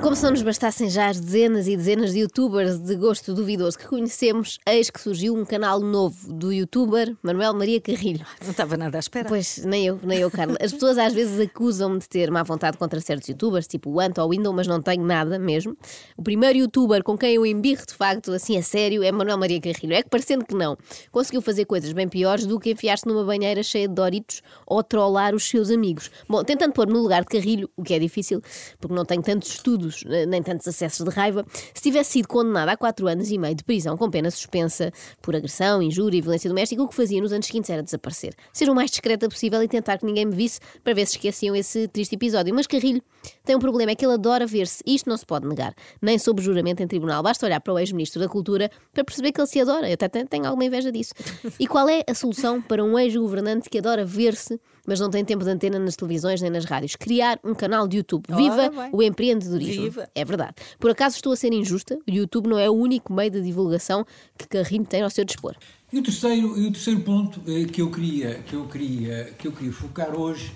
Como se não nos bastassem já as dezenas e dezenas de youtubers de gosto duvidoso que conhecemos, eis que surgiu um canal novo do youtuber Manuel Maria Carrilho. Não estava nada à espera. Pois, nem eu, nem eu, Carla. As pessoas às vezes acusam-me de ter má vontade contra certos youtubers, tipo o Ant ou o Window, mas não tenho nada mesmo. O primeiro youtuber com quem eu embirro de facto, assim a sério, é Manuel Maria Carrilho. É que parecendo que não, conseguiu fazer coisas bem piores do que enfiar-se numa banheira cheia de Doritos ou trollar os seus amigos. Bom, tentando pôr no lugar de Carrilho, o que é difícil, porque não tenho tantos estudos, eh, nem tantos acessos de raiva, se tivesse sido condenado a 4 anos e meio de prisão com pena suspensa por agressão, injúria e violência doméstica, o que fazia nos anos seguintes era desaparecer. Ser o mais discreta possível e tentar que ninguém me visse para ver se esqueciam esse triste episódio. Mas Carrilho tem um problema, é que ele adora ver-se. Isto não se pode negar, nem sob juramento em tribunal. Basta olhar para o ex-ministro da Cultura para perceber que ele se adora. Eu até tenho alguma inveja disso. E qual é a solução para um ex-governante que adora ver-se, mas não tem tempo de antena nas televisões nem nas rádios? Criar um canal de YouTube. Viva o empreendedorismo. Viva. É verdade. Por acaso estou a ser injusta? O YouTube não é o único meio de divulgação que Carrinho tem ao seu dispor. E o terceiro, e o terceiro ponto eh, que eu queria que eu queria que eu queria focar hoje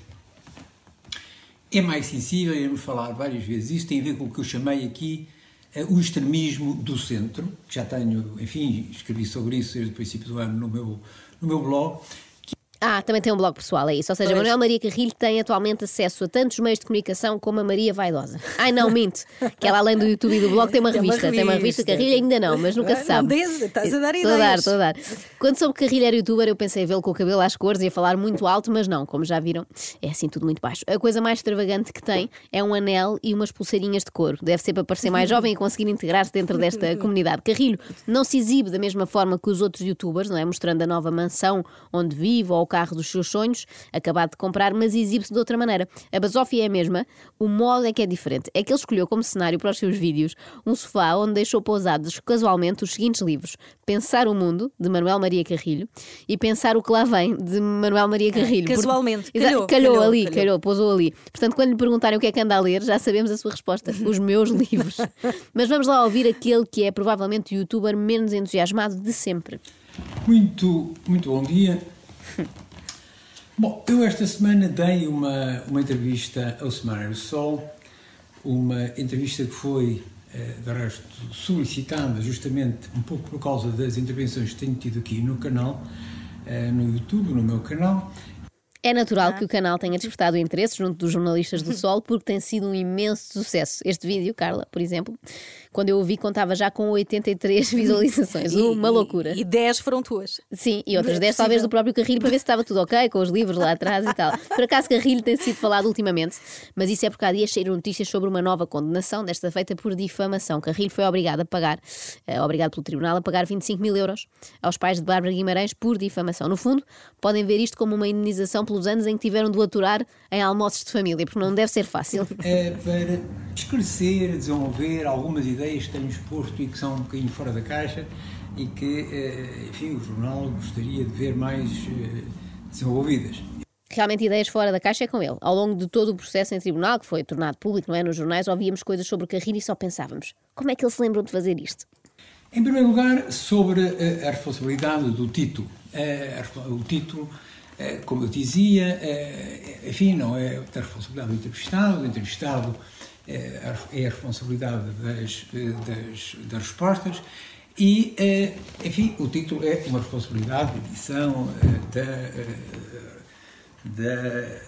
é mais sensível, iremos falar várias vezes isso, tem a ver com o que eu chamei aqui eh, o extremismo do centro, que já tenho, enfim, escrevi sobre isso desde o princípio do ano no meu, no meu blog, Ah, também tem um blog pessoal, é isso. Ou seja, Pois. Manuel Maria Carrilho tem atualmente acesso a tantos meios de comunicação como a Maria Vaidosa. Ai, não, minto. Que ela, além do YouTube e do blog, tem uma Tem uma revista. Tem uma revista. revista. Carrilho ainda não, mas nunca se sabe. dês, estás a dar Estou a dar, ideias. estou a dar. Quando soube que Carrilho era youtuber, eu pensei vê-lo com o cabelo às cores e a falar muito alto, mas não, como já viram, é assim tudo muito baixo. A coisa mais extravagante que tem é um anel e umas pulseirinhas de couro. Deve ser para parecer mais jovem e conseguir integrar-se dentro desta comunidade. Carrilho não se exibe da mesma forma que os outros youtubers, não é? Mostrando a nova mansão onde vive ou carro dos seus sonhos, acabado de comprar, mas exibe-se de outra maneira. A basófia é a mesma, o modo é que é diferente. É que ele escolheu como cenário para os seus vídeos um sofá onde deixou pousados casualmente os seguintes livros: Pensar o Mundo, de Manuel Maria Carrilho, e Pensar o que lá vem, de Manuel Maria Carrilho. Por- casualmente. Exa- Calhou, calhou, calhou, ali, calhou. calhou, pousou ali. Portanto, quando lhe perguntarem o que é que anda a ler, já sabemos a sua resposta: os meus livros. Mas vamos lá ouvir aquele que é provavelmente o youtuber menos entusiasmado de sempre. Muito, muito bom dia. Bom, eu esta semana dei uma, uma entrevista ao Semanário Sol, uma entrevista que foi, eh, de resto, solicitada justamente um pouco por causa das intervenções que tenho tido aqui no canal, eh, no YouTube, no meu canal, É natural Ah. que o canal tenha despertado interesse junto dos jornalistas do Sol, porque tem sido um imenso sucesso. Este vídeo, Carla, por exemplo, quando eu o vi, contava já com 83 visualizações. Uma loucura. E 10 foram tuas. Sim, e outras É 10 talvez do próprio Carrilho para ver se estava tudo ok, com os livros lá atrás e tal. Por acaso Carrilho tem sido falado ultimamente, mas isso é porque há dias saíram notícias sobre uma nova condenação, desta feita por difamação. Carrilho foi obrigado a pagar, eh, obrigado pelo tribunal, a pagar 25 mil euros aos pais de Bárbara Guimarães por difamação. No fundo, podem ver isto como uma indenização pelos anos em que tiveram de o aturar em almoços de família, porque não deve ser fácil. é para esclarecer, desenvolver algumas ideias que tenho exposto e que são um bocadinho fora da caixa e que, eh, enfim, o jornal gostaria de ver mais eh, desenvolvidas. Realmente ideias fora da caixa é com ele. Ao longo de todo o processo em tribunal, que foi tornado público, não é, nos jornais, ouvíamos coisas sobre o Carrilho e só pensávamos, como é que ele se lembrou de fazer isto? Em primeiro lugar, sobre eh, a responsabilidade do título. O título, como eu dizia, eh, enfim, não é da responsabilidade do entrevistado, o entrevistado é a responsabilidade das, das, das respostas e, enfim, o título é uma responsabilidade de edição da, da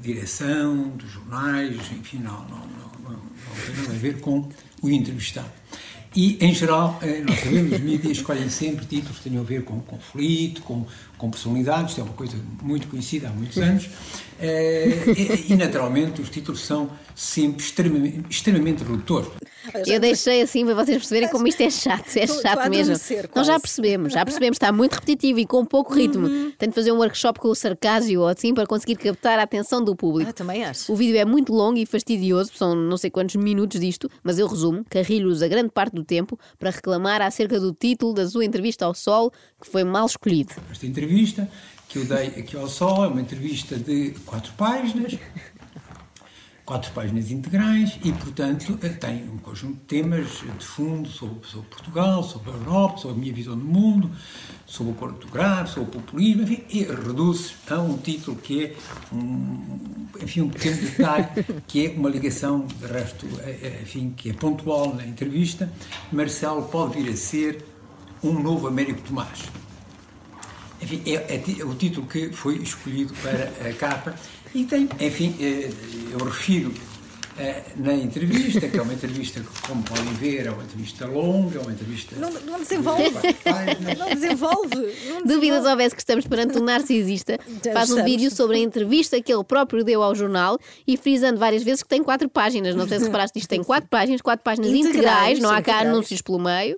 direção, dos jornais, enfim, não, não, não, não tem nada a ver com o entrevistado. E, em geral, eh, nós sabemos, os mídias escolhem sempre títulos que tenham a ver com conflito, com, com personalidades, isto é uma coisa muito conhecida há muitos anos, eh, e, e, naturalmente, os títulos são sempre extremamente, extremamente redutores. Eu deixei assim para vocês perceberem como isto é chato, é chato a mesmo. Nós já percebemos, já percebemos, está muito repetitivo e com pouco ritmo. Uhum. Tenho de fazer um workshop com o sarcásio ou assim para conseguir captar a atenção do público. Ah, também acho. O vídeo é muito longo e fastidioso, são não sei quantos minutos disto, mas eu resumo. Carrilho usa grande parte do tempo para reclamar acerca do título da sua entrevista ao Sol, que foi mal escolhido. Esta entrevista que eu dei aqui ao Sol é uma entrevista de quatro páginas, quatro páginas integrais e, portanto, eh, tem um conjunto de temas de fundo sobre, sobre, Portugal, sobre a Europa, sobre a minha visão do mundo, sobre o português, sobre o populismo, enfim, e reduz a um título que é, um, enfim, um pequeno detalhe, que é uma ligação, de resto, eh, eh, enfim, que é pontual na entrevista. Marcelo pode vir a ser um novo Américo Tomás. Enfim, é, é, o título que foi escolhido para a capa. E tem, enfim, eh, eu refiro na entrevista, que é uma entrevista, como podem ver, é uma entrevista longa, é uma entrevista. Não, não desenvolve. não desenvolve. Não Dúvidas houvesse que estamos perante um narcisista. Já faz um vídeo sobre a entrevista que ele próprio deu ao jornal e frisando várias vezes que tem quatro páginas. Não sei se reparaste, isto tem quatro páginas, quatro páginas integrais, integrais não há cá anúncios pelo meio,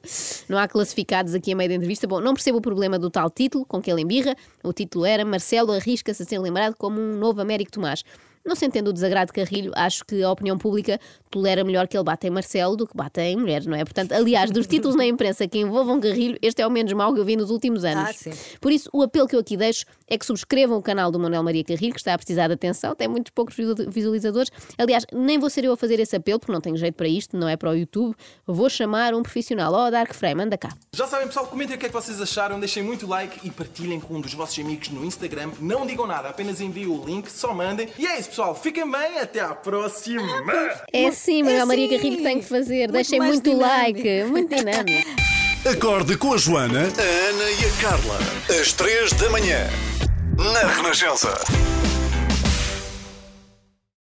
não há classificados aqui a meio da entrevista. Bom, não percebo o problema do tal título com que ele embirra. O título era Marcelo arrisca-se a ser lembrado como um novo Américo Tomás. Não se entende o desagrado de Carrilho, acho que a opinião pública tolera melhor que ele bata em Marcelo do que bata em mulheres, não é? Portanto, aliás, dos títulos na imprensa que envolvam Carrilho, este é o menos mau que eu vi nos últimos anos. Ah, sim. Por isso, o apelo que eu aqui deixo é que subscrevam o canal do Manuel Maria Carrilho, que está a precisar de atenção, tem muitos poucos visualizadores. Aliás, nem vou ser eu a fazer esse apelo, porque não tenho jeito para isto, não é para o YouTube. Vou chamar um profissional. Ó, oh, Dark Frame, anda cá. Já sabem, pessoal, comentem o que é que vocês acharam, deixem muito like e partilhem com um dos vossos amigos no Instagram. Não digam nada, apenas enviem o link, só mandem. E é isso, pessoal, fiquem bem, até à próxima! É assim, Manuel é Maria Carrilho que tem que fazer. Muito Deixem muito dinâmico. like, muito dinâmico. Acorde com a Joana, a Ana e a Carla. Às três da manhã. Na Renascença.